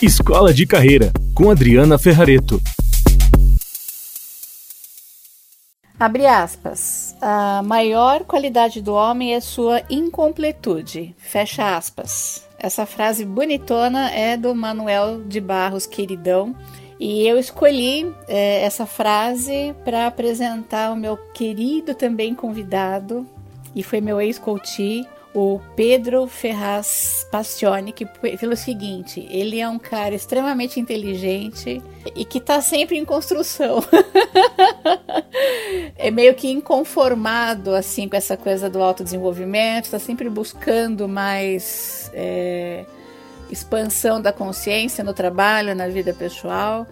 Escola de Carreira, com Adriana Ferrareto. Abre aspas. A maior qualidade do homem é sua incompletude. Fecha aspas. Essa frase bonitona é do Manuel de Barros Queridão. E eu escolhi é, essa frase para apresentar o meu querido também convidado, e foi meu ex-coach, o Pedro Ferraz Passione, que pelo seguinte, ele é um cara extremamente inteligente e que está sempre em construção. é meio que inconformado assim com essa coisa do autodesenvolvimento, está sempre buscando mais é, expansão da consciência no trabalho, na vida pessoal.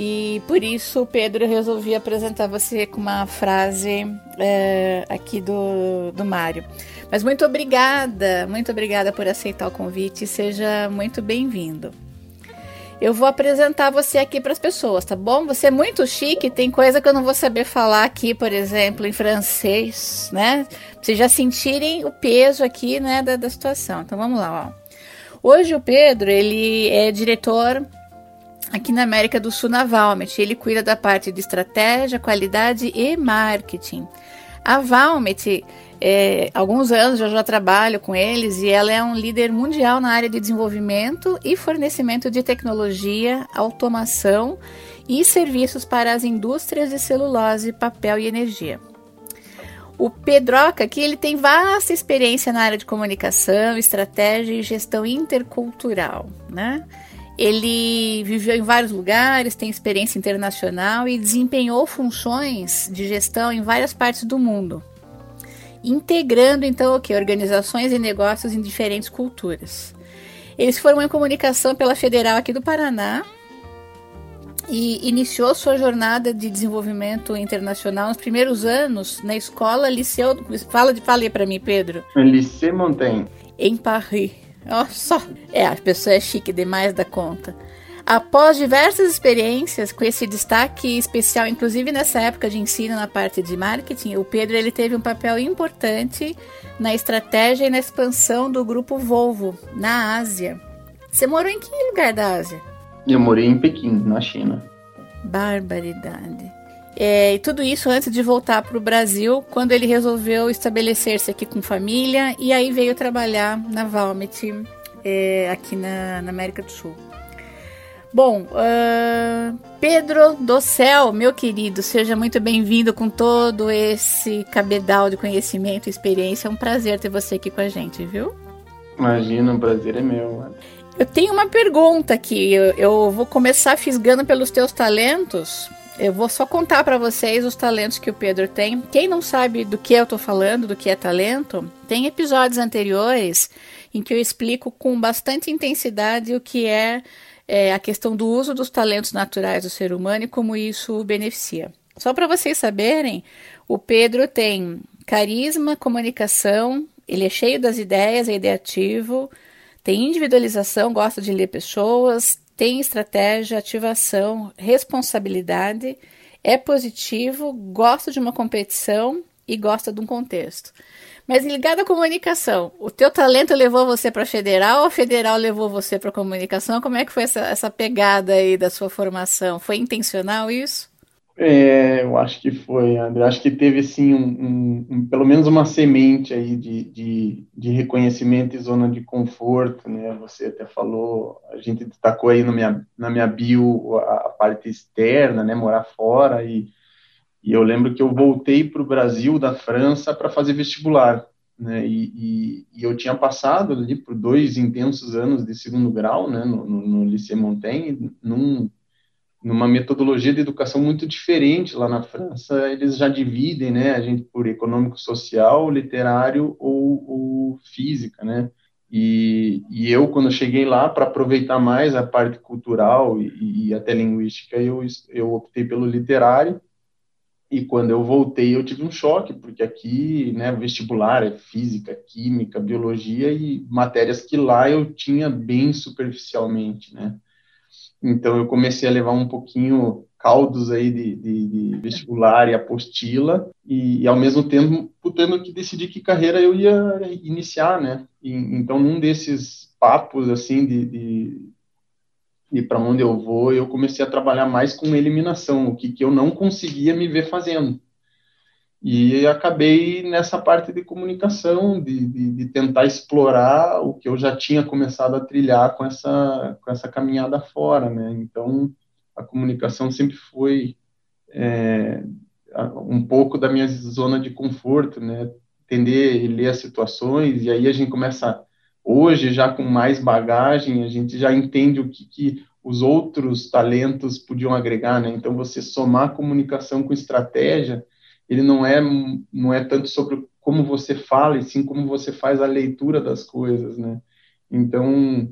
E por isso, Pedro, eu resolvi apresentar você com uma frase é, aqui do, do Mário. Mas muito obrigada, muito obrigada por aceitar o convite. Seja muito bem-vindo. Eu vou apresentar você aqui para as pessoas, tá bom? Você é muito chique, tem coisa que eu não vou saber falar aqui, por exemplo, em francês, né? Pra vocês já sentirem o peso aqui, né, da, da situação. Então vamos lá, ó. Hoje o Pedro, ele é diretor aqui na América do Sul na Valmet. Ele cuida da parte de estratégia, qualidade e marketing. A Valmet, é, alguns anos eu já trabalho com eles e ela é um líder mundial na área de desenvolvimento e fornecimento de tecnologia, automação e serviços para as indústrias de celulose, papel e energia. O Pedroca aqui ele tem vasta experiência na área de comunicação, estratégia e gestão intercultural, né? Ele viveu em vários lugares, tem experiência internacional e desempenhou funções de gestão em várias partes do mundo, integrando então o que organizações e negócios em diferentes culturas. Ele se formou em comunicação pela Federal aqui do Paraná e iniciou sua jornada de desenvolvimento internacional nos primeiros anos na escola Liceu. Fala de fale para mim, Pedro. Lycée Montaigne. Em Paris. Olha só. É, a pessoa é chique demais da conta. Após diversas experiências com esse destaque especial, inclusive nessa época de ensino na parte de marketing, o Pedro ele teve um papel importante na estratégia e na expansão do grupo Volvo na Ásia. Você morou em que lugar da Ásia? Eu morei em Pequim, na China. Barbaridade. É, e tudo isso antes de voltar para o Brasil, quando ele resolveu estabelecer-se aqui com família e aí veio trabalhar na Valmet, é, aqui na, na, América do Sul. Bom, uh, Pedro do Céu, meu querido, seja muito bem-vindo com todo esse cabedal de conhecimento e experiência. É um prazer ter você aqui com a gente, viu? Imagina, o prazer é meu. Mano. Eu tenho uma pergunta aqui. Eu, eu vou começar fisgando pelos teus talentos, eu vou só contar para vocês os talentos que o Pedro tem. Quem não sabe do que eu tô falando, do que é talento, tem episódios anteriores em que eu explico com bastante intensidade o que é, é a questão do uso dos talentos naturais do ser humano e como isso o beneficia. Só para vocês saberem, o Pedro tem carisma, comunicação, ele é cheio das ideias, é ideativo, tem individualização, gosta de ler pessoas, tem estratégia, ativação, responsabilidade, é positivo, gosta de uma competição e gosta de um contexto. Mas ligado à comunicação, o teu talento levou você para a federal ou a federal levou você para comunicação? Como é que foi essa, essa pegada aí da sua formação? Foi intencional isso? É, eu acho que foi, André. Acho que teve sim um, um, pelo menos uma semente aí de, de, de, reconhecimento e zona de conforto, né? Você até falou, a gente destacou aí minha, na minha bio a, a parte externa, né? Morar fora e, e eu lembro que eu voltei para o Brasil da França para fazer vestibular, né? E, e, e, eu tinha passado ali por dois intensos anos de segundo grau, né? No, no, no Lycée Montaigne, num numa metodologia de educação muito diferente lá na França. Eles já dividem, né, a gente por econômico, social, literário ou, ou física, né? E, e, eu, quando cheguei lá, para aproveitar mais a parte cultural e, e, até linguística, eu, eu optei pelo literário. E quando eu voltei, eu tive um choque, porque aqui, né, vestibular é física, química, biologia e matérias que lá eu tinha bem superficialmente, né? Então eu comecei a levar um pouquinho caldos aí de, de, de vestibular e apostila e, e, ao mesmo tempo tendo que decidir que carreira eu ia iniciar, né? E, então num desses papos assim de, de, para onde eu vou, eu comecei a trabalhar mais com eliminação, o que, que eu não conseguia me ver fazendo. E acabei nessa parte de comunicação, de, de, de, tentar explorar o que eu já tinha começado a trilhar com essa, com essa caminhada fora, né? Então, a comunicação sempre foi é, um pouco da minha zona de conforto, né? Entender e ler as situações, e aí a gente começa, hoje, já com mais bagagem, a gente já entende o que, que os outros talentos podiam agregar, né? Então, você somar comunicação com estratégia, ele não é, não é tanto sobre como você fala, e sim como você faz a leitura das coisas, né? Então,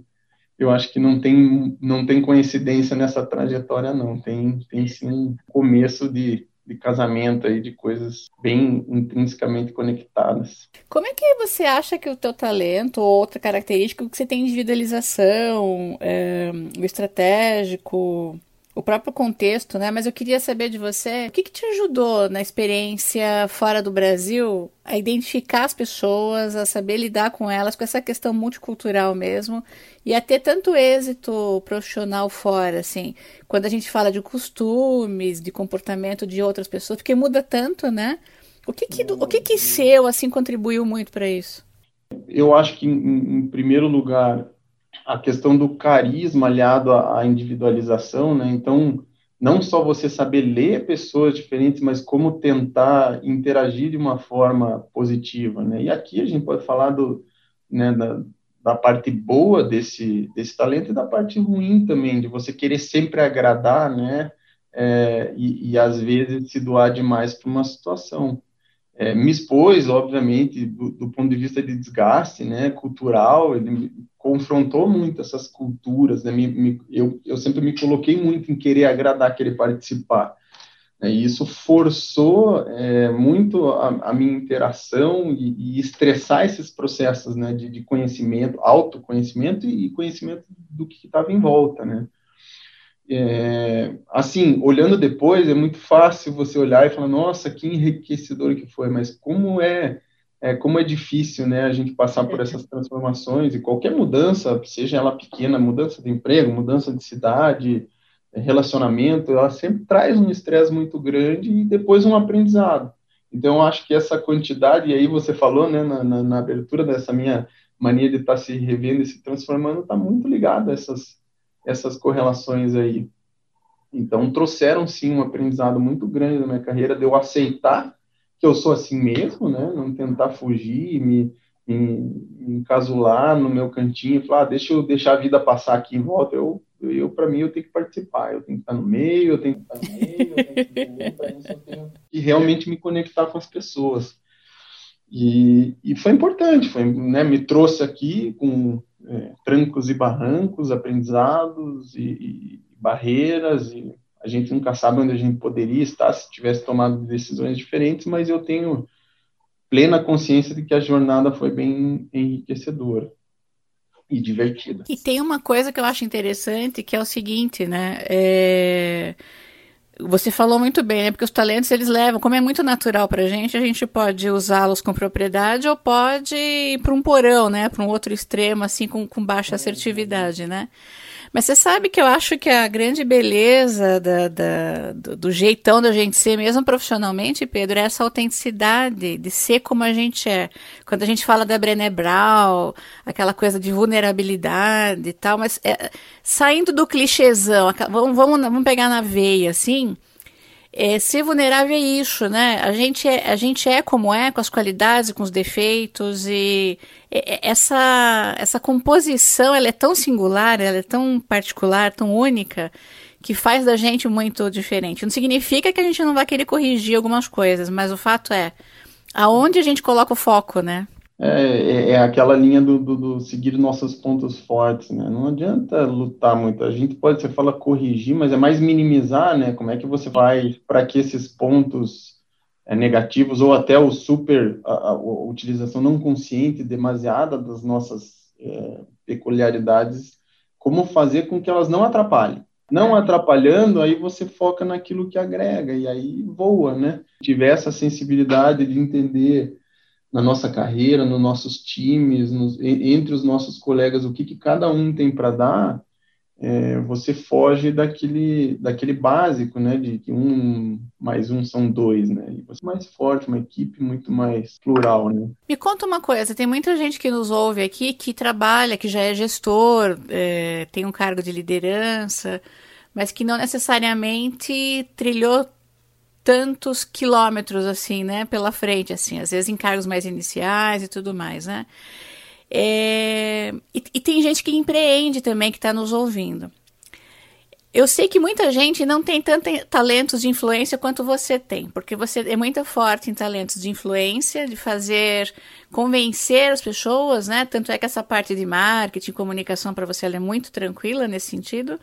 eu acho que não tem, não tem coincidência nessa trajetória, não. Tem, tem sim começo de, de casamento aí, de coisas bem intrinsecamente conectadas. Como é que você acha que o teu talento, ou outra característica, que você tem individualização, é, o estratégico, o próprio contexto, né? Mas eu queria saber de você, o que, que te ajudou na experiência fora do Brasil a identificar as pessoas, a saber lidar com elas, com essa questão multicultural mesmo, e a ter tanto êxito profissional fora, assim, quando a gente fala de costumes, de comportamento de outras pessoas, porque muda tanto, né? O que que, o que, que seu, assim, contribuiu muito para isso? Eu acho que, em, em primeiro lugar, a questão do carisma aliado à individualização, né? Então, não só você saber ler pessoas diferentes, mas como tentar interagir de uma forma positiva, né? E aqui a gente pode falar do, né, da, da parte boa desse, desse talento e da parte ruim também, de você querer sempre agradar, né? É, e, e às vezes se doar demais para uma situação é, me expôs, obviamente, do, do, ponto de vista de desgaste né, cultural, ele confrontou muito essas culturas, né, me, me, eu, eu sempre me coloquei muito em querer agradar, querer participar, né, e isso forçou é, muito a, a, minha interação e, e, estressar esses processos né, de, de conhecimento, autoconhecimento e conhecimento do que estava em volta, né, é, assim, olhando depois, é muito fácil você olhar e falar, nossa, que enriquecedor que foi, mas como é, é como é difícil, né, a gente passar por essas transformações e qualquer mudança, seja ela pequena, mudança de emprego, mudança de cidade, é, relacionamento, ela sempre traz um estresse muito grande e depois um aprendizado. Então, acho que essa quantidade, e aí você falou, né, na, na, na abertura dessa minha mania de estar tá se revendo e se transformando, está muito ligado a essas essas correlações aí. Então, trouxeram sim um aprendizado muito grande na minha carreira de eu aceitar que eu sou assim mesmo, né? Não tentar fugir, me, me, me encasular no meu cantinho e falar, ah, deixa eu deixar a vida passar aqui em volta. Eu, eu para mim, eu tenho que participar, eu tenho que estar no meio, eu tenho que estar no meio, eu tenho que isso eu tenho que realmente me conectar com as pessoas. E, e foi importante, foi, né, me trouxe aqui com é, trancos e barrancos, aprendizados e, e, barreiras, e a gente nunca sabe onde a gente poderia estar se tivesse tomado decisões diferentes, mas eu tenho plena consciência de que a jornada foi bem enriquecedora e divertida. E tem uma coisa que eu acho interessante, que é o seguinte, né? É você falou muito bem, né? Porque os talentos eles levam, como é muito natural pra gente, a gente pode usá-los com propriedade ou pode ir para um porão, né? Para um outro extremo, assim, com, com baixa assertividade, né? Mas você sabe que eu acho que a grande beleza da, da, do, do, jeitão da gente ser, mesmo profissionalmente, Pedro, é essa autenticidade de ser como a gente é. Quando a gente fala da Brené Brown, aquela coisa de vulnerabilidade e tal, mas é, saindo do clichêzão, vamos, vamos, vamos pegar na veia, assim, é, ser vulnerável é isso, né? A gente é, a gente é como é, com as qualidades, com os defeitos e essa essa composição, ela é tão singular, ela é tão particular, tão única que faz da gente muito diferente. Não significa que a gente não vai querer corrigir algumas coisas, mas o fato é aonde a gente coloca o foco, né? É, é, é, aquela linha do, do, do, seguir nossos pontos fortes, né? Não adianta lutar muito. A gente pode, você fala corrigir, mas é mais minimizar, né? Como é que você vai para que esses pontos é, negativos ou até o super, a, a, a, utilização não consciente demasiada das nossas é, peculiaridades, como fazer com que elas não atrapalhem. Não atrapalhando, aí você foca naquilo que agrega e aí voa, né? Tiver essa sensibilidade de entender na nossa carreira, nos nossos times, nos, entre os nossos colegas, o que, que cada um tem para dar, é, você foge daquele, daquele básico, né, de que um mais um são dois, né, e você é mais forte, uma equipe muito mais plural, né. Me conta uma coisa, tem muita gente que nos ouve aqui que trabalha, que já é gestor, é, tem um cargo de liderança, mas que não necessariamente trilhou tantos quilômetros assim, né, pela frente, assim, às vezes em cargos mais iniciais e tudo mais, né. É, e, e, tem gente que empreende também que está nos ouvindo. Eu sei que muita gente não tem tanto talentos de influência quanto você tem, porque você é muito forte em talentos de influência, de fazer convencer as pessoas, né? Tanto é que essa parte de marketing, comunicação para você é muito tranquila nesse sentido.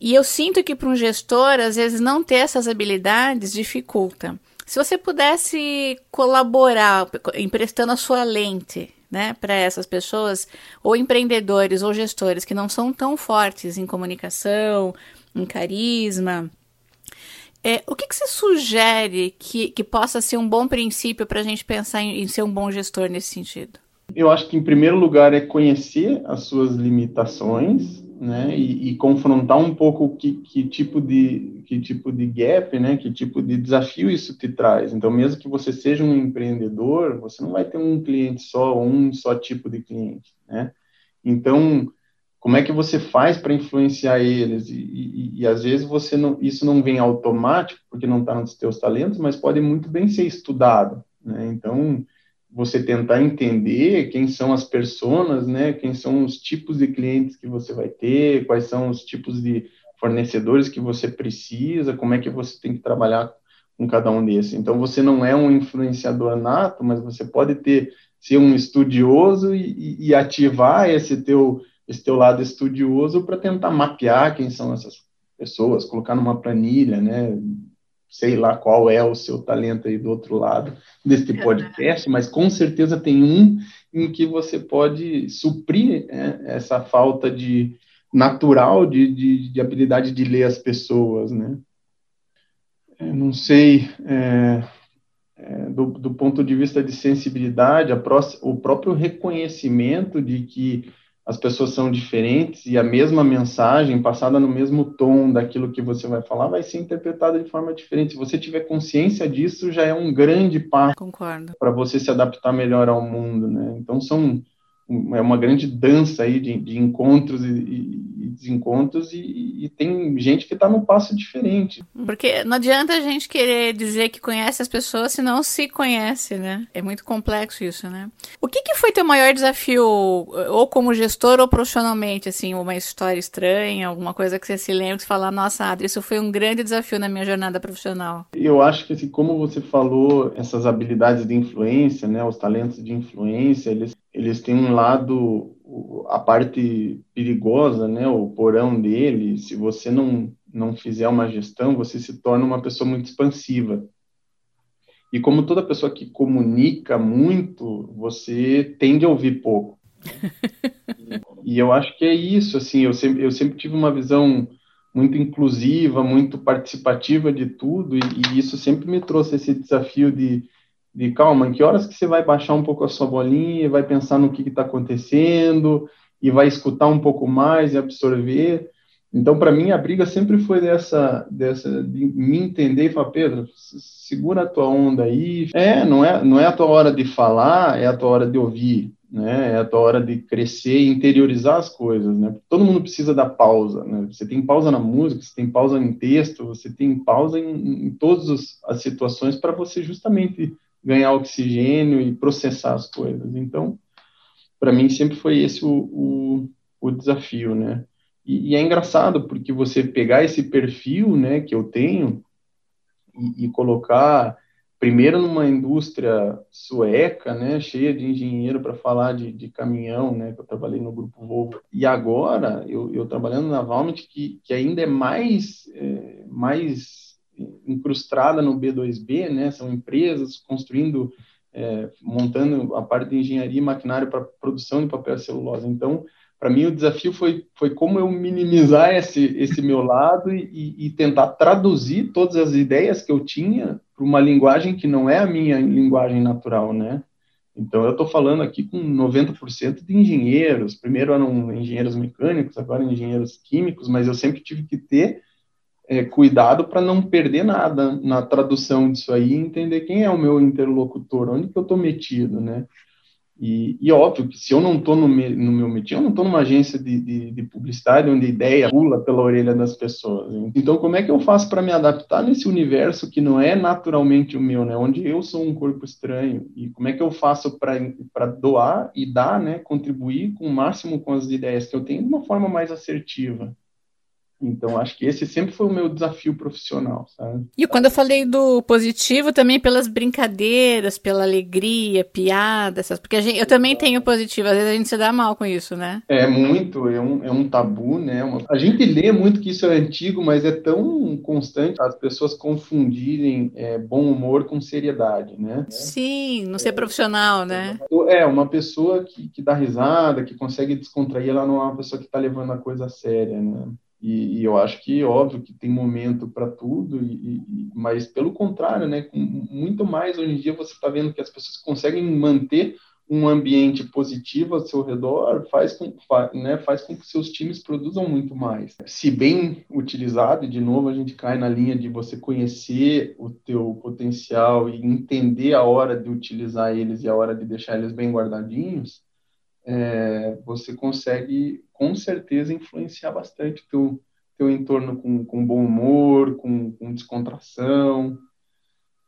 E eu sinto que para um gestor, às vezes, não ter essas habilidades dificulta. Se você pudesse colaborar emprestando a sua lente né, para essas pessoas, ou empreendedores ou gestores que não são tão fortes em comunicação, em carisma. É, o que, que você sugere que, que possa ser um bom princípio para a gente pensar em, em ser um bom gestor nesse sentido? Eu acho que, em primeiro lugar, é conhecer as suas limitações, né, e, e, confrontar um pouco que, que, tipo de que tipo de gap, né, que tipo de desafio isso te traz. Então, mesmo que você seja um empreendedor, você não vai ter um cliente só, um só tipo de cliente, né? Então, como é que você faz para influenciar eles? E, e, e, às vezes você não, isso não vem automático, porque não está nos teus talentos, mas pode muito bem ser estudado, né? Então, você tentar entender quem são as pessoas, né? Quem são os tipos de clientes que você vai ter, quais são os tipos de fornecedores que você precisa, como é que você tem que trabalhar com cada um desses. Então você não é um influenciador nato, mas você pode ter ser um estudioso e, e ativar esse teu esse teu lado estudioso para tentar mapear quem são essas pessoas, colocar numa planilha, né? Sei lá qual é o seu talento aí do outro lado deste podcast, mas com certeza tem um em que você pode suprir né, essa falta de natural de, de, de, habilidade de ler as pessoas, né? Eu é, não sei, é, é, do, do, ponto de vista de sensibilidade, pró o próprio reconhecimento de que as pessoas são diferentes e a mesma mensagem passada no mesmo tom daquilo que você vai falar vai ser interpretada de forma diferente. Se você tiver consciência disso, já é um grande passo para você se adaptar melhor ao mundo, né? Então são é uma grande dança aí de, de encontros e, e, desencontros e, e, tem gente que está num passo diferente. Porque não adianta a gente querer dizer que conhece as pessoas se não se conhece, né? É muito complexo isso, né? O que, que foi teu maior desafio, ou como gestor ou profissionalmente, assim, uma história estranha, alguma coisa que você se lembra você fala, nossa, Adri, isso foi um grande desafio na minha jornada profissional? Eu acho que, assim, como você falou, essas habilidades de influência, né, os talentos de influência, eles eles têm um lado, a parte perigosa, né, o porão dele, se você não, não fizer uma gestão, você se torna uma pessoa muito expansiva. E como toda pessoa que comunica muito, você tende a ouvir pouco. e eu acho que é isso, assim, eu sempre, eu sempre tive uma visão muito inclusiva, muito participativa de tudo, e, e isso sempre me trouxe esse desafio de de calma, em que horas que você vai baixar um pouco a sua bolinha, vai pensar no que está acontecendo e vai escutar um pouco mais e absorver. Então, para mim, a briga sempre foi dessa, dessa de me entender e falar, Pedro, segura a tua onda aí. É, não é, não é a tua hora de falar, é a tua hora de ouvir, né? É a tua hora de crescer e interiorizar as coisas, né? Todo mundo precisa da pausa, né? Você tem pausa na música, você tem pausa em texto, você tem pausa em, em todas as situações para você justamente ganhar oxigênio e processar as coisas. Então, para mim sempre foi esse o, o, o desafio, né? E, e, é engraçado porque você pegar esse perfil, né, que eu tenho e, e colocar primeiro numa indústria sueca, né, cheia de engenheiro para falar de, de, caminhão, né, que eu trabalhei no grupo Volvo, e agora eu, eu trabalhando na Valmet, que, que ainda é mais é, mais incrustada no B2B, né? São empresas construindo, é, montando a parte de engenharia e maquinário para produção de papel e celulose. Então, para mim o desafio foi, foi como eu minimizar esse, esse meu lado e, e tentar traduzir todas as ideias que eu tinha para uma linguagem que não é a minha linguagem natural, né? Então, eu estou falando aqui com 90% de engenheiros. Primeiro eram engenheiros mecânicos, agora engenheiros químicos, mas eu sempre tive que ter é, cuidado para não perder nada na tradução disso aí entender quem é o meu interlocutor, onde que eu estou metido, né? E, e, óbvio que se eu não estou no, me, no, meu metido, eu não estou numa agência de, de, de, publicidade onde a ideia pula pela orelha das pessoas. Então, como é que eu faço para me adaptar nesse universo que não é naturalmente o meu, né? Onde eu sou um corpo estranho? E como é que eu faço para doar e dar, né? Contribuir com o máximo com as ideias que eu tenho de uma forma mais assertiva? Então, acho que esse sempre foi o meu desafio profissional, sabe? E quando eu falei do positivo, também pelas brincadeiras, pela alegria, piadas, porque gente, eu também tenho positivo, às vezes a gente se dá mal com isso, né? É muito, é um, é um tabu, né? Uma, a gente lê muito que isso é antigo, mas é tão constante as pessoas confundirem é, bom humor com seriedade, né? Sim, não ser é, profissional, né? É, uma pessoa que, que dá risada, que consegue descontrair, ela não é uma pessoa que está levando a coisa a séria, né? E, e, eu acho que, óbvio, que tem momento para tudo, e, e, mas pelo contrário, né, muito mais hoje em dia você está vendo que as pessoas conseguem manter um ambiente positivo ao seu redor, faz com, né, faz com que seus times produzam muito mais. Se bem utilizado, e de novo a gente cai na linha de você conhecer o teu potencial e entender a hora de utilizar eles e a hora de deixar eles bem guardadinhos, é, você consegue com certeza influenciar bastante o teu, teu entorno com, com bom humor, com, com descontração,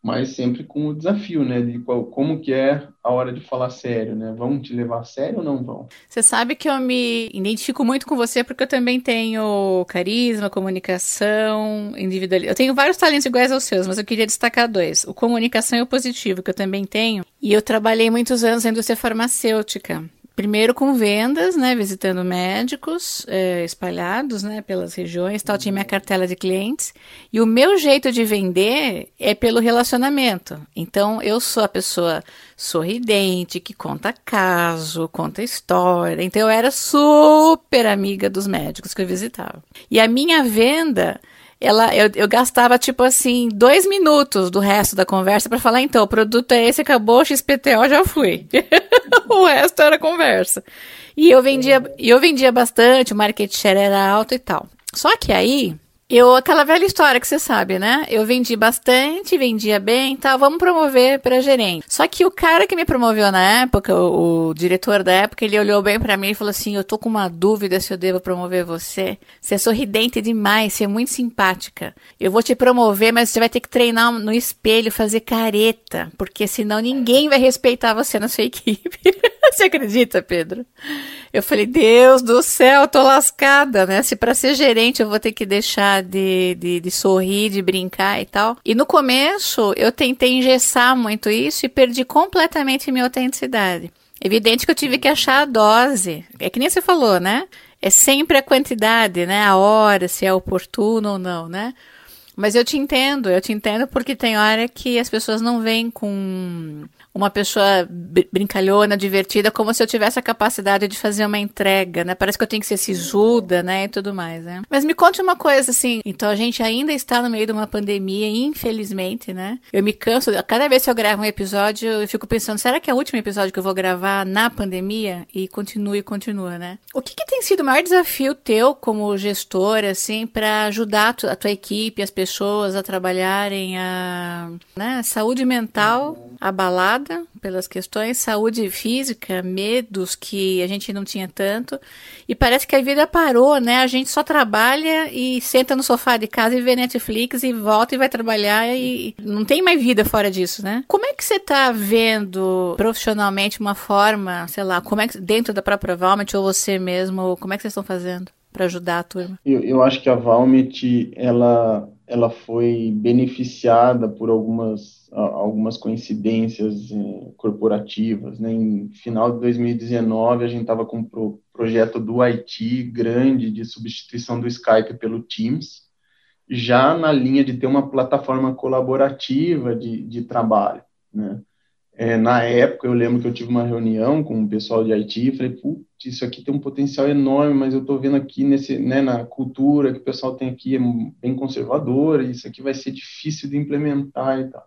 mas sempre com o desafio, né, de qual, como que é a hora de falar sério, né? Vão te levar a sério ou não vão? Você sabe que eu me identifico muito com você porque eu também tenho carisma, comunicação, individualidade. Eu tenho vários talentos iguais aos seus, mas eu queria destacar dois: o comunicação e o positivo que eu também tenho. E eu trabalhei muitos anos na indústria farmacêutica primeiro com vendas, né, visitando médicos é, espalhados, né, pelas regiões, tal, tinha minha cartela de clientes, e o meu jeito de vender é pelo relacionamento. Então, eu sou a pessoa sorridente, que conta caso, conta história, então eu era super amiga dos médicos que eu visitava. E a minha venda ela, eu, eu gastava, tipo assim, dois minutos do resto da conversa para falar, então, o produto é esse, acabou, XPTO, já fui. o resto era conversa. E eu vendia, eu vendia bastante, o market share era alto e tal. Só que aí, eu, aquela velha história que você sabe, né? Eu vendi bastante, vendia bem, tá? Vamos promover para gerente. Só que o cara que me promoveu na época, o, o diretor da época, ele olhou bem para mim e falou assim: Eu tô com uma dúvida se eu devo promover você. Você é sorridente demais, você é muito simpática. Eu vou te promover, mas você vai ter que treinar no espelho, fazer careta, porque senão ninguém vai respeitar você na sua equipe. você acredita, Pedro? Eu falei, Deus do céu, tô lascada, né? Se para ser gerente eu vou ter que deixar de, de, de, sorrir, de brincar e tal. E no começo eu tentei engessar muito isso e perdi completamente minha autenticidade. Evidente que eu tive que achar a dose. É que nem você falou, né? É sempre a quantidade, né? A hora, se é oportuno ou não, né? Mas eu te entendo, eu te entendo porque tem hora que as pessoas não vêm com uma pessoa brincalhona, divertida, como se eu tivesse a capacidade de fazer uma entrega, né? Parece que eu tenho que ser sisuda, né? E tudo mais, né? Mas me conte uma coisa, assim. Então a gente ainda está no meio de uma pandemia, infelizmente, né? Eu me canso. Cada vez que eu gravo um episódio, eu fico pensando, será que é o último episódio que eu vou gravar na pandemia? E continua e continua, né? O que, que tem sido o maior desafio teu como gestor, assim, para ajudar a tua, a tua equipe, as pessoas a trabalharem a né, saúde mental abalada? pelas questões, saúde física, medos que a gente não tinha tanto. E parece que a vida parou, né? A gente só trabalha e senta no sofá de casa e vê Netflix e volta e vai trabalhar e não tem mais vida fora disso, né? Como é que você está vendo profissionalmente uma forma, sei lá, como é que dentro da própria Valmet ou você mesmo, como é que vocês estão fazendo para ajudar a turma? Eu, eu acho que a Valmet, ela ela foi beneficiada por algumas, algumas coincidências eh, corporativas. Né? Em final de 2019, a gente estava com um pro, projeto do Haiti grande de substituição do Skype pelo Teams, já na linha de ter uma plataforma colaborativa de, de trabalho. Né? É, na época, eu lembro que eu tive uma reunião com o pessoal de Haiti e falei, isso aqui tem um potencial enorme, mas eu estou vendo aqui nesse, né, na cultura que o pessoal tem aqui é bem conservadora, isso aqui vai ser difícil de implementar e tal.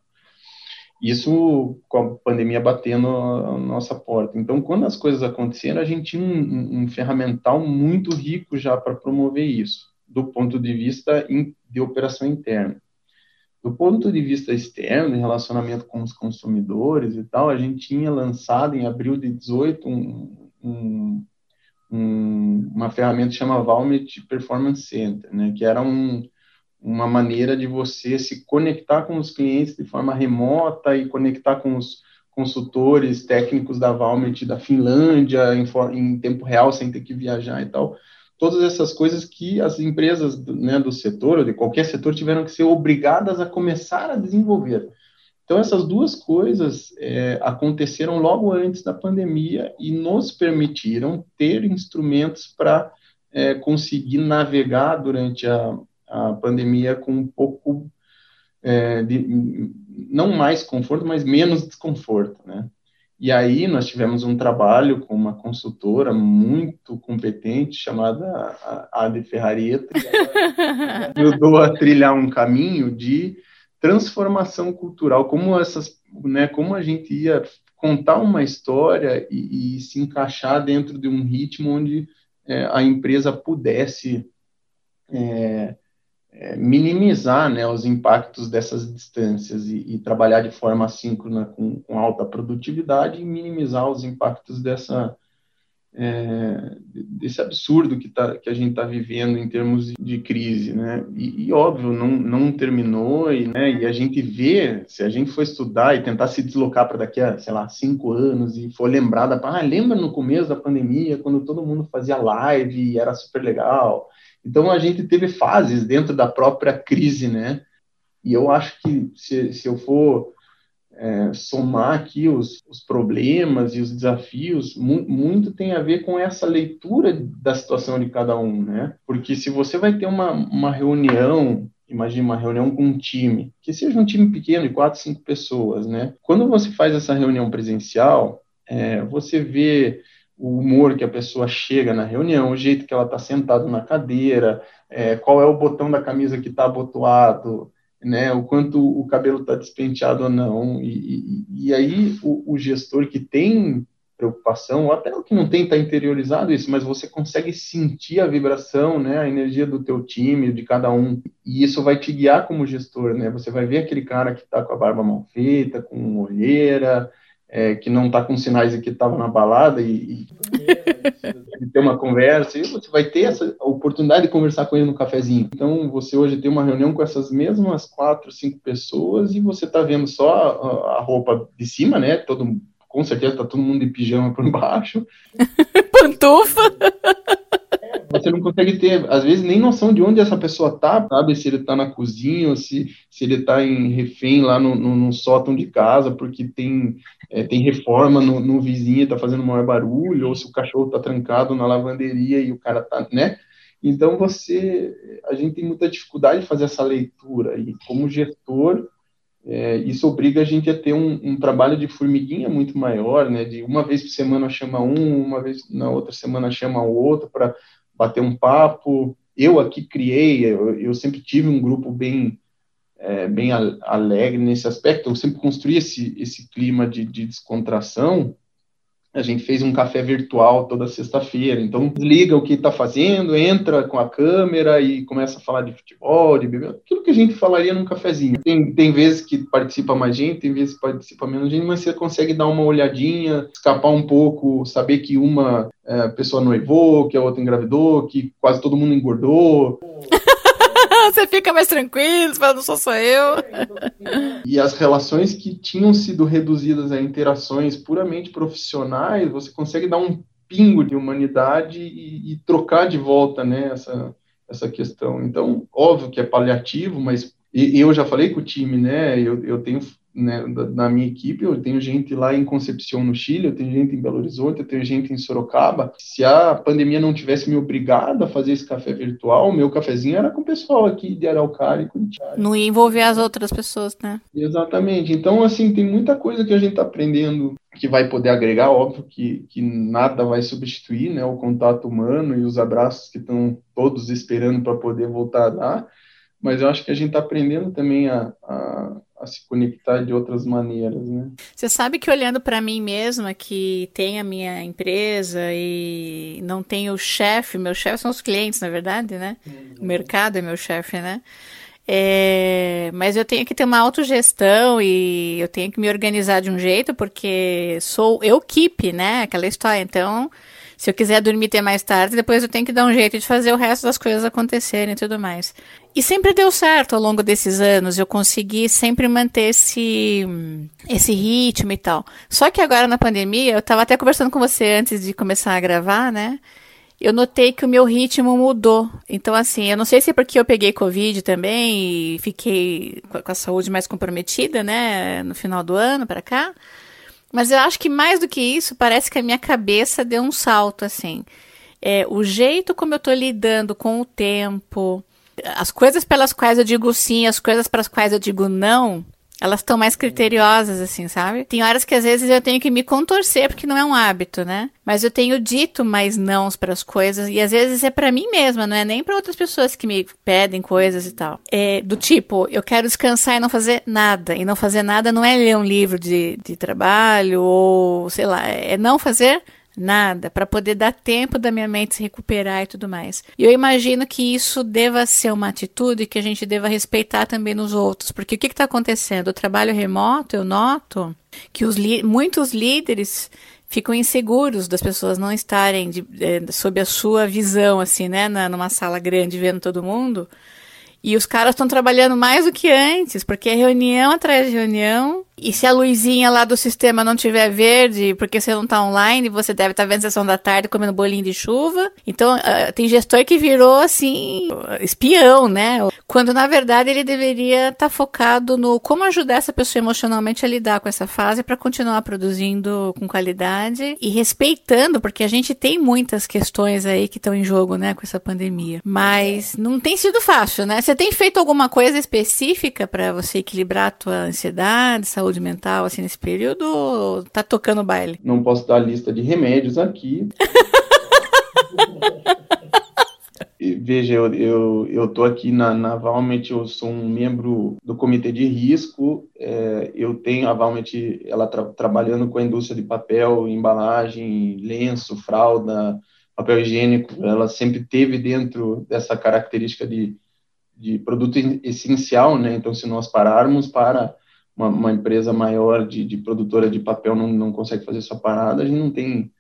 Isso com a pandemia batendo a nossa porta. Então, quando as coisas aconteceram, a gente tinha um, um ferramental muito rico já para promover isso, do ponto de vista de operação interna. Do ponto de vista externo, em relacionamento com os consumidores e tal, a gente tinha lançado em abril de 18 um, um, um, uma ferramenta que chama Valmet Performance Center, né, que era um, uma maneira de você se conectar com os clientes de forma remota e conectar com os consultores técnicos da Valmet da Finlândia em, em tempo real, sem ter que viajar e tal todas essas coisas que as empresas né, do setor, ou de qualquer setor, tiveram que ser obrigadas a começar a desenvolver. Então, essas duas coisas é, aconteceram logo antes da pandemia e nos permitiram ter instrumentos para é, conseguir navegar durante a, a pandemia com um pouco é, de, não mais conforto, mas menos desconforto, né? E aí nós tivemos um trabalho com uma consultora muito competente chamada Ade Ferrarieta, que ajudou a trilhar um caminho de transformação cultural, como essas, né, como a gente ia contar uma história e, e se encaixar dentro de um ritmo onde é, a empresa pudesse é, é, minimizar né, os impactos dessas distâncias e, e trabalhar de forma assíncrona com, com, alta produtividade e minimizar os impactos dessa, é, desse absurdo que, tá, que a gente está vivendo em termos de crise, né? E, e, óbvio, não, não terminou e, né, e a gente vê, se a gente for estudar e tentar se deslocar para daqui a, sei lá, cinco anos e for lembrar da... Ah, lembra no começo da pandemia, quando todo mundo fazia live e era super legal então a gente teve fases dentro da própria crise, né? E eu acho que se, se eu for é, somar aqui os, os, problemas e os desafios, mu muito tem a ver com essa leitura da situação de cada um, né? Porque se você vai ter uma, uma reunião, imagine uma reunião com um time, que seja um time pequeno de quatro, cinco pessoas, né? Quando você faz essa reunião presencial, é, você vê o humor que a pessoa chega na reunião, o jeito que ela está sentada na cadeira, é, qual é o botão da camisa que está abotoado, né, o quanto o cabelo está despenteado ou não. E, e, e aí o, o, gestor que tem preocupação, ou até o que não tem, está interiorizado isso, mas você consegue sentir a vibração, né, a energia do teu time, de cada um, e isso vai te guiar como gestor, né, você vai ver aquele cara que está com a barba mal feita, com olheira, é, que não está com sinais de que estava na balada e, e ter uma conversa, e você vai ter essa oportunidade de conversar com ele no cafezinho. Então, você hoje tem uma reunião com essas mesmas quatro, cinco pessoas e você está vendo só a, a, roupa de cima, né? Todo, com certeza está todo mundo de pijama por baixo. Pantufa! Você não consegue ter, às vezes, nem noção de onde essa pessoa tá, sabe? Se ele tá na cozinha ou se, se ele tá em refém lá no, no, no sótão de casa, porque tem, é, tem reforma no, no vizinho e tá fazendo maior barulho, ou se o cachorro tá trancado na lavanderia e o cara tá, né? Então, você, a gente tem muita dificuldade de fazer essa leitura, e como gestor, é, isso obriga a gente a ter um, um, trabalho de formiguinha muito maior, né? De uma vez por semana chama um, uma vez na outra semana chama o outro para bater um papo. Eu aqui criei, eu, eu sempre tive um grupo bem é, bem alegre nesse aspecto. Eu sempre construí esse, esse clima de, de descontração a gente fez um café virtual toda sexta-feira. Então, desliga o que está fazendo, entra com a câmera e começa a falar de futebol, de bebê, aquilo que a gente falaria num cafezinho. Tem, tem vezes que participa mais gente, tem vezes que participa menos gente, mas você consegue dar uma olhadinha, escapar um pouco, saber que uma é, pessoa noivou, que a outra engravidou, que quase todo mundo engordou. você fica mais tranquilo, você fala, não sou só eu. E as relações que tinham sido reduzidas a interações puramente profissionais, você consegue dar um pingo de humanidade e, e trocar de volta né, essa, essa questão. Então, óbvio que é paliativo, mas eu já falei com o time, né? Eu, eu tenho né, na minha equipe, eu tenho gente lá em Concepción, no Chile, eu tenho gente em Belo Horizonte, eu tenho gente em Sorocaba. Se a pandemia não tivesse me obrigado a fazer esse café virtual, meu cafezinho era com o pessoal aqui de Araucária e Curitiba. Não ia envolver as outras pessoas, né? Exatamente. Então, assim, tem muita coisa que a gente está aprendendo que vai poder agregar, óbvio que, que nada vai substituir, né, o contato humano e os abraços que estão todos esperando para poder voltar a dar, mas eu acho que a gente está aprendendo também a, a, a, se conectar de outras maneiras, né? Você sabe que olhando para mim mesma, que tem a minha empresa e não tenho o chefe, meu chefe são os clientes, na verdade, né? Uhum. O mercado é meu chefe, né? É, mas eu tenho que ter uma autogestão e eu tenho que me organizar de um jeito, porque sou eu keep, né? Aquela história. Então, se eu quiser dormir até mais tarde, depois eu tenho que dar um jeito de fazer o resto das coisas acontecerem e tudo mais. E sempre deu certo ao longo desses anos, eu consegui sempre manter esse, esse ritmo e tal. Só que agora na pandemia, eu estava até conversando com você antes de começar a gravar, né? eu notei que o meu ritmo mudou. Então, assim, eu não sei se é porque eu peguei Covid também e fiquei com a saúde mais comprometida, né, no final do ano para cá. Mas eu acho que mais do que isso, parece que a minha cabeça deu um salto, assim. É, o jeito como eu tô lidando com o tempo, as coisas pelas quais eu digo sim, as coisas para as quais eu digo não, elas estão mais criteriosas, assim, sabe? Tem horas que às vezes eu tenho que me contorcer, porque não é um hábito, né? Mas eu tenho dito mais nãos para as coisas, e às vezes é para mim mesma, não é nem para outras pessoas que me pedem coisas e tal. É do tipo, eu quero descansar e não fazer nada. E não fazer nada não é ler um livro de, de trabalho, ou sei lá, é não fazer nada, para poder dar tempo da minha mente se recuperar e tudo mais. E eu imagino que isso deva ser uma atitude que a gente deva respeitar também nos outros, porque o que está acontecendo? O trabalho remoto, eu noto que os muitos líderes ficam inseguros das pessoas não estarem de, é, sob a sua visão, assim, né, na, numa sala grande vendo todo mundo. E os caras estão trabalhando mais do que antes, porque é reunião atrás de reunião, e se a luzinha lá do sistema não tiver verde, porque você não tá online, você deve estar tá vendo sessão da tarde comendo bolinho de chuva. Então, uh, tem gestor que virou, assim, espião, né? Quando, na verdade, ele deveria estar tá focado no como ajudar essa pessoa emocionalmente a lidar com essa fase para continuar produzindo com qualidade e respeitando, porque a gente tem muitas questões aí que estão em jogo, né, com essa pandemia. Mas não tem sido fácil, né? Você tem feito alguma coisa específica para você equilibrar a tua ansiedade, saúde saúde mental, assim, nesse período, tá tocando baile? Não posso dar lista de remédios aqui. Veja, eu, eu, eu tô aqui na, na Valmet, eu sou um membro do comitê de risco, é, eu tenho a Valmet, ela tra, trabalhando com a indústria de papel, embalagem, lenço, fralda, papel higiênico, ela sempre teve dentro dessa característica de, de produto essencial, né? Então, se nós pararmos para uma, uma empresa maior de, de, produtora de papel não, não consegue fazer sua parada, a gente não tem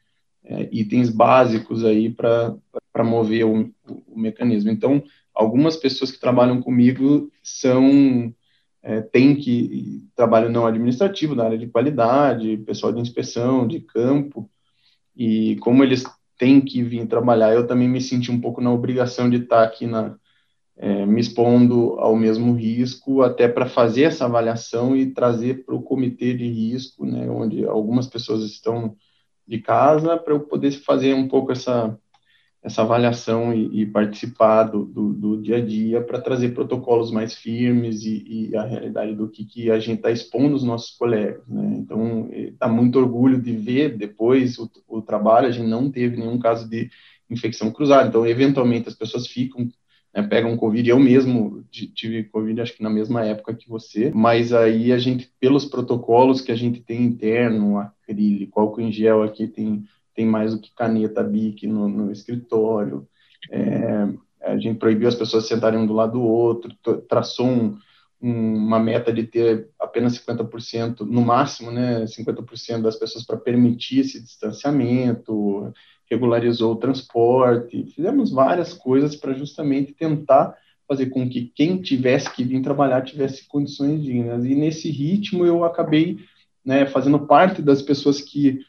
é, itens básicos aí para mover o, o, mecanismo. Então, algumas pessoas que trabalham comigo são é, tem que trabalho não administrativo na área de qualidade, pessoal de inspeção, de campo, e como eles têm que vir trabalhar, eu também me senti um pouco na obrigação de estar aqui na, é, me expondo ao mesmo risco, até para fazer essa avaliação e trazer para o comitê de risco, né, onde algumas pessoas estão de casa, para eu poder fazer um pouco essa, essa avaliação e, e participar do, do, do, dia a dia para trazer protocolos mais firmes e, e, a realidade do que, que a gente está expondo os nossos colegas. Né? Então, dá muito orgulho de ver depois o, o trabalho, a gente não teve nenhum caso de infecção cruzada, então, eventualmente, as pessoas ficam né, pegam Covid. Eu mesmo tive Covid, acho que na mesma época que você, mas aí a gente, pelos protocolos que a gente tem interno, acrílico, álcool em gel aqui tem, tem mais do que caneta BIC no, no escritório, é, a gente proibiu as pessoas sentarem um do lado do outro, traçou um, uma meta de ter apenas 50%, no máximo, né, 50% das pessoas para permitir esse distanciamento, regularizou o transporte, fizemos várias coisas para justamente tentar fazer com que quem tivesse que vir trabalhar tivesse condições dignas. E nesse ritmo eu acabei né, fazendo parte das pessoas que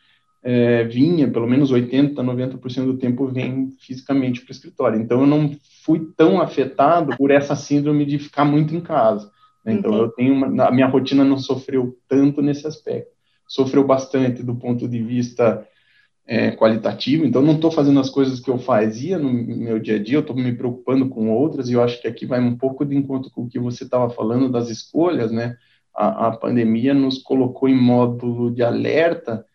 é, vinha, pelo menos 80%, 90% do tempo vem fisicamente para o escritório. Então eu não fui tão afetado por essa síndrome de ficar muito em casa. Né? Então eu tenho uma, a minha rotina não sofreu tanto nesse aspecto. Sofreu bastante do ponto de vista é, qualitativo, então não estou fazendo as coisas que eu fazia no meu dia a dia, eu estou me preocupando com outras, e eu acho que aqui vai um pouco de encontro com o que você estava falando das escolhas, né? A, a, pandemia nos colocou em módulo de alerta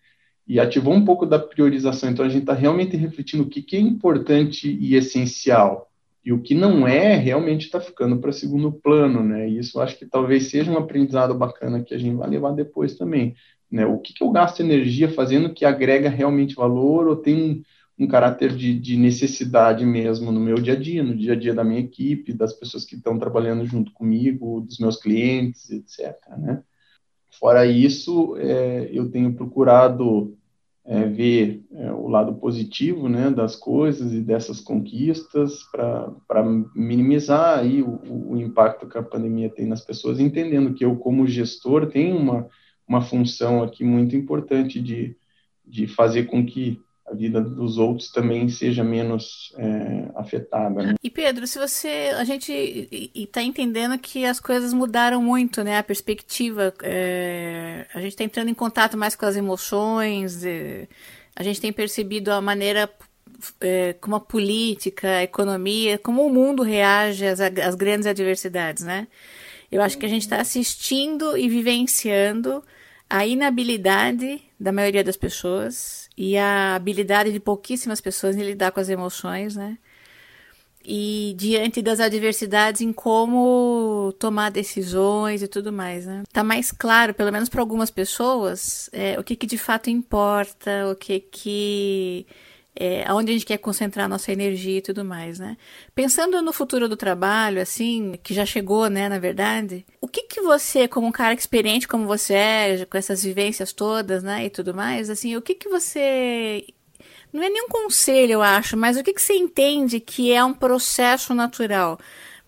e ativou um pouco da priorização, então a gente está realmente refletindo o que, que é importante e essencial, E o que não é, realmente está ficando para segundo plano, né? E isso acho que talvez seja um aprendizado bacana que a gente vai levar depois também. Né? O que, que eu gasto energia fazendo que agrega realmente valor ou tem um, um caráter de, de, necessidade mesmo no meu dia a dia, no dia a dia da minha equipe, das pessoas que estão trabalhando junto comigo, dos meus clientes, etc. Né? Fora isso, é, eu tenho procurado é, ver é, o lado positivo né, das coisas e dessas conquistas para minimizar aí o, o, impacto que a pandemia tem nas pessoas, entendendo que eu, como gestor, tenho uma, uma função aqui muito importante de, de fazer com que a vida dos outros também seja menos é, afetada. Né? E Pedro, se você, a gente está entendendo que as coisas mudaram muito, né? A perspectiva, é, a gente está entrando em contato mais com as emoções, é, a gente tem percebido a maneira é, como a política, a economia, como o mundo reage às, às grandes adversidades, né? Eu acho que a gente está assistindo e vivenciando a inabilidade da maioria das pessoas e a habilidade de pouquíssimas pessoas em lidar com as emoções, né? E diante das adversidades em como tomar decisões e tudo mais, né? Tá mais claro, pelo menos para algumas pessoas, é, o que, que de fato importa, o que que é, aonde a gente quer concentrar nossa energia e tudo mais, né? Pensando no futuro do trabalho, assim, que já chegou, né, na verdade, o que que você, como um cara experiente como você é, com essas vivências todas, né, e tudo mais, assim, o que que você não é nenhum conselho, eu acho, mas o que que você entende que é um processo natural?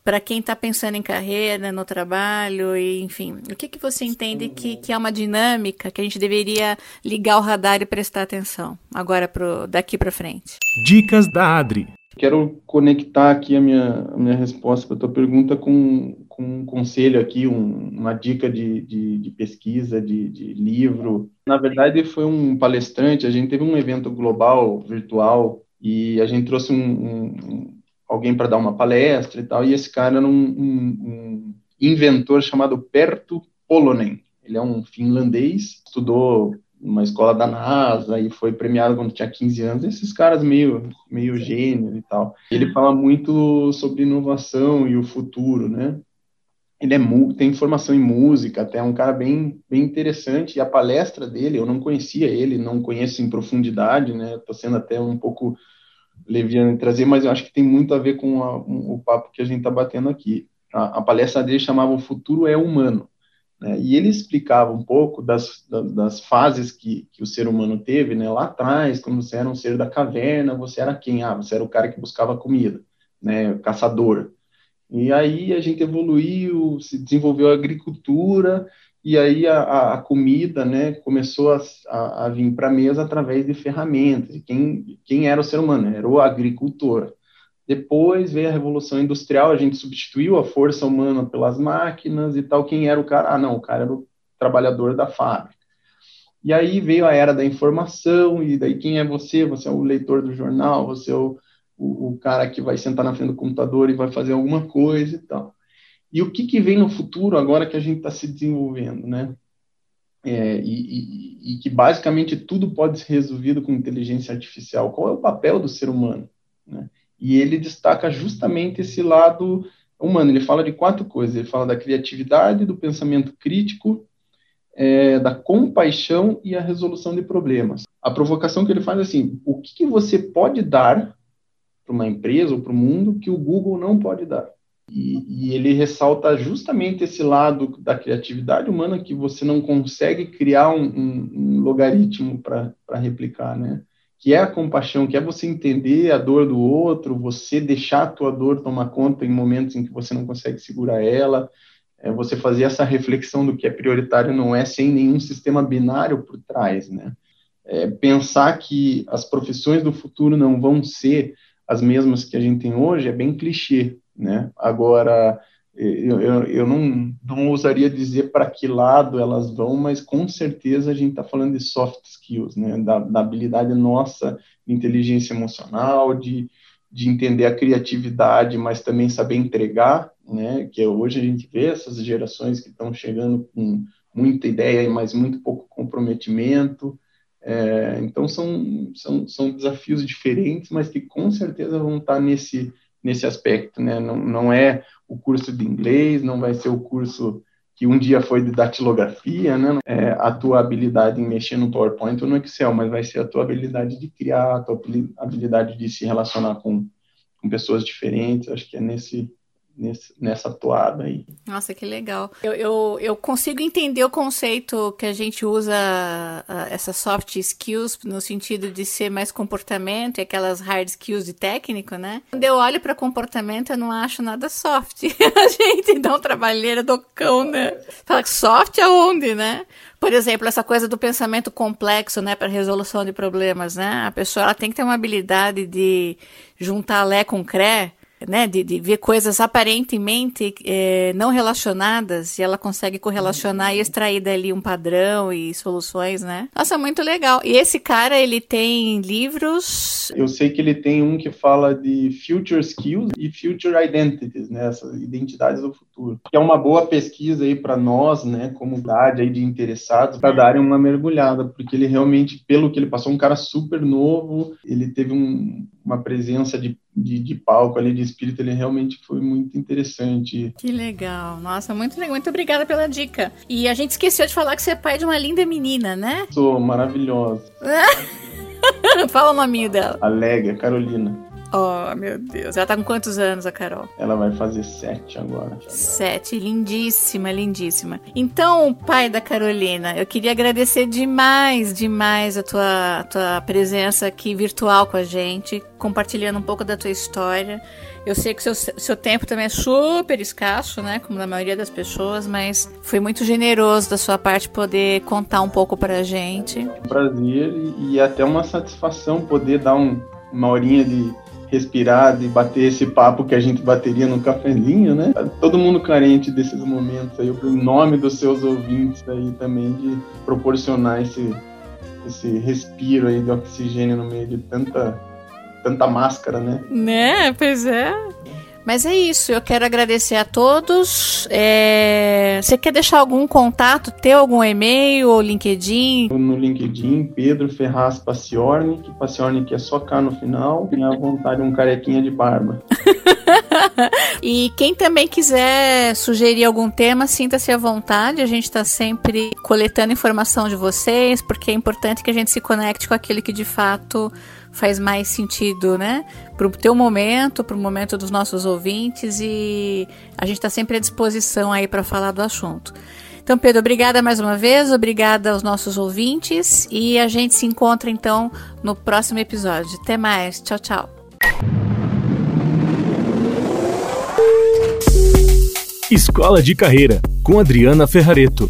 Para quem está pensando em carreira, no trabalho, e enfim, o que, que você entende que, que é uma dinâmica que a gente deveria ligar o radar e prestar atenção agora pro, daqui para frente? Dicas da Adri. Quero conectar aqui a minha, a minha resposta para a tua pergunta com, com um conselho aqui, um, uma dica de, de, de pesquisa, de, de, livro. Na verdade, foi um palestrante, a gente teve um evento global, virtual, e a gente trouxe um, um alguém para dar uma palestra e tal, e esse cara era um, um, um inventor chamado Perto Polonen. Ele é um finlandês, estudou numa escola da NASA e foi premiado quando tinha 15 anos. Esses caras meio, meio gênio e tal. Ele fala muito sobre inovação e o futuro, né? Ele é, tem formação em música, até é um cara bem, bem interessante. E a palestra dele, eu não conhecia ele, não conheço em profundidade, né? Estou sendo até um pouco leviano trazer, mas eu acho que tem muito a ver com a, o papo que a gente está batendo aqui. A, a, palestra dele chamava O Futuro é Humano, né? e ele explicava um pouco das, das, das, fases que, que o ser humano teve, né? lá atrás, quando você era um ser da caverna, você era quem? Ah, você era o cara que buscava comida, né? caçador. E aí a gente evoluiu, se desenvolveu a agricultura, e aí a, a comida né, começou a, a, a vir para a mesa através de ferramentas. Quem, quem era o ser humano? Era o agricultor. Depois veio a Revolução Industrial, a gente substituiu a força humana pelas máquinas e tal. Quem era o cara? Ah, não, o cara era o trabalhador da fábrica. E aí veio a era da informação, e daí quem é você? Você é o leitor do jornal, você é o, o, o cara que vai sentar na frente do computador e vai fazer alguma coisa e tal. E o que, que vem no futuro agora que a gente está se desenvolvendo, né? É, e, e, e, que basicamente tudo pode ser resolvido com inteligência artificial. Qual é o papel do ser humano? Né? E ele destaca justamente esse lado humano. Ele fala de quatro coisas. Ele fala da criatividade, do pensamento crítico, é, da compaixão e a resolução de problemas. A provocação que ele faz é assim: o que, que você pode dar para uma empresa ou para o mundo que o Google não pode dar? E, e, ele ressalta justamente esse lado da criatividade humana que você não consegue criar um, um, um logaritmo para replicar, né? Que é a compaixão, que é você entender a dor do outro, você deixar a tua dor tomar conta em momentos em que você não consegue segurar ela, é você fazer essa reflexão do que é prioritário não é sem nenhum sistema binário por trás, né? É pensar que as profissões do futuro não vão ser as mesmas que a gente tem hoje é bem clichê, né? Agora, eu, eu, eu não, não ousaria dizer para que lado elas vão, mas com certeza a gente está falando de soft skills, né? Da, da, habilidade nossa de inteligência emocional, de, de entender a criatividade, mas também saber entregar, né? Que hoje a gente vê essas gerações que estão chegando com muita ideia, mas muito pouco comprometimento. É, então são, são, são desafios diferentes, mas que com certeza vão estar tá nesse nesse aspecto, né? Não, não é o curso de inglês, não vai ser o curso que um dia foi de datilografia, né? É a tua habilidade em mexer no PowerPoint ou no Excel, mas vai ser a tua habilidade de criar, a tua habilidade de se relacionar com, com pessoas diferentes. Acho que é nesse nesse, nessa toada aí. Nossa, que legal. Eu, eu, eu, consigo entender o conceito que a gente usa uh, essas soft skills no sentido de ser mais comportamento e aquelas hard skills de técnico, né? Quando eu olho para comportamento, eu não acho nada soft. a gente dá um trabalheira do cão, né? Fala soft aonde, né? Por exemplo, essa coisa do pensamento complexo, né, para resolução de problemas, né? A pessoa ela tem que ter uma habilidade de juntar lé com cré né, de, de ver coisas aparentemente é, não relacionadas e ela consegue correlacionar e extrair dali um padrão e soluções, né? Nossa, muito legal. E esse cara, ele tem livros. Eu sei que ele tem um que fala de future skills e future identities, né, essas identidades do futuro. Que é uma boa pesquisa aí para nós, né, comunidade aí de interessados, para darem uma mergulhada, porque ele realmente, pelo que ele passou, um cara super novo, ele teve um, uma presença de de, de, palco ali, de espírito, ele realmente foi muito interessante. Que legal. Nossa, muito legal. Muito obrigada pela dica. E a gente esqueceu de falar que você é pai de uma linda menina, né? Sou maravilhosa. Fala o nome dela. Alega, Carolina. Oh, meu Deus. Ela tá com quantos anos, a Carol? Ela vai fazer sete agora. Sete. Lindíssima, lindíssima. Então, pai da Carolina, eu queria agradecer demais, demais a tua, a tua presença aqui virtual com a gente, compartilhando um pouco da tua história. Eu sei que seu, seu tempo também é super escasso, né? Como na maioria das pessoas, mas foi muito generoso da sua parte poder contar um pouco pra gente. É um prazer e, até uma satisfação poder dar um, uma horinha de respirar, de bater esse papo que a gente bateria no cafezinho, né? Todo mundo carente desses momentos aí, em nome dos seus ouvintes aí também, de proporcionar esse, esse respiro aí de oxigênio no meio de tanta, tanta máscara, né? Né, pois é. Mas é isso, eu quero agradecer a todos. É... Você quer deixar algum contato, ter algum e-mail ou LinkedIn? No LinkedIn, Pedro Ferraz Paciorni, que Paciorni que é só K no final, tem à vontade um carequinha de barba. e quem também quiser sugerir algum tema, sinta-se à vontade. A gente está sempre coletando informação de vocês, porque é importante que a gente se conecte com aquele que de fato faz mais sentido, né? Para o teu momento, para o momento dos nossos ouvintes e a gente está sempre à disposição aí para falar do assunto. Então, Pedro, obrigada mais uma vez, obrigada aos nossos ouvintes e a gente se encontra então no próximo episódio. Até mais, tchau, tchau. Escola de Carreira, com Adriana Ferrareto.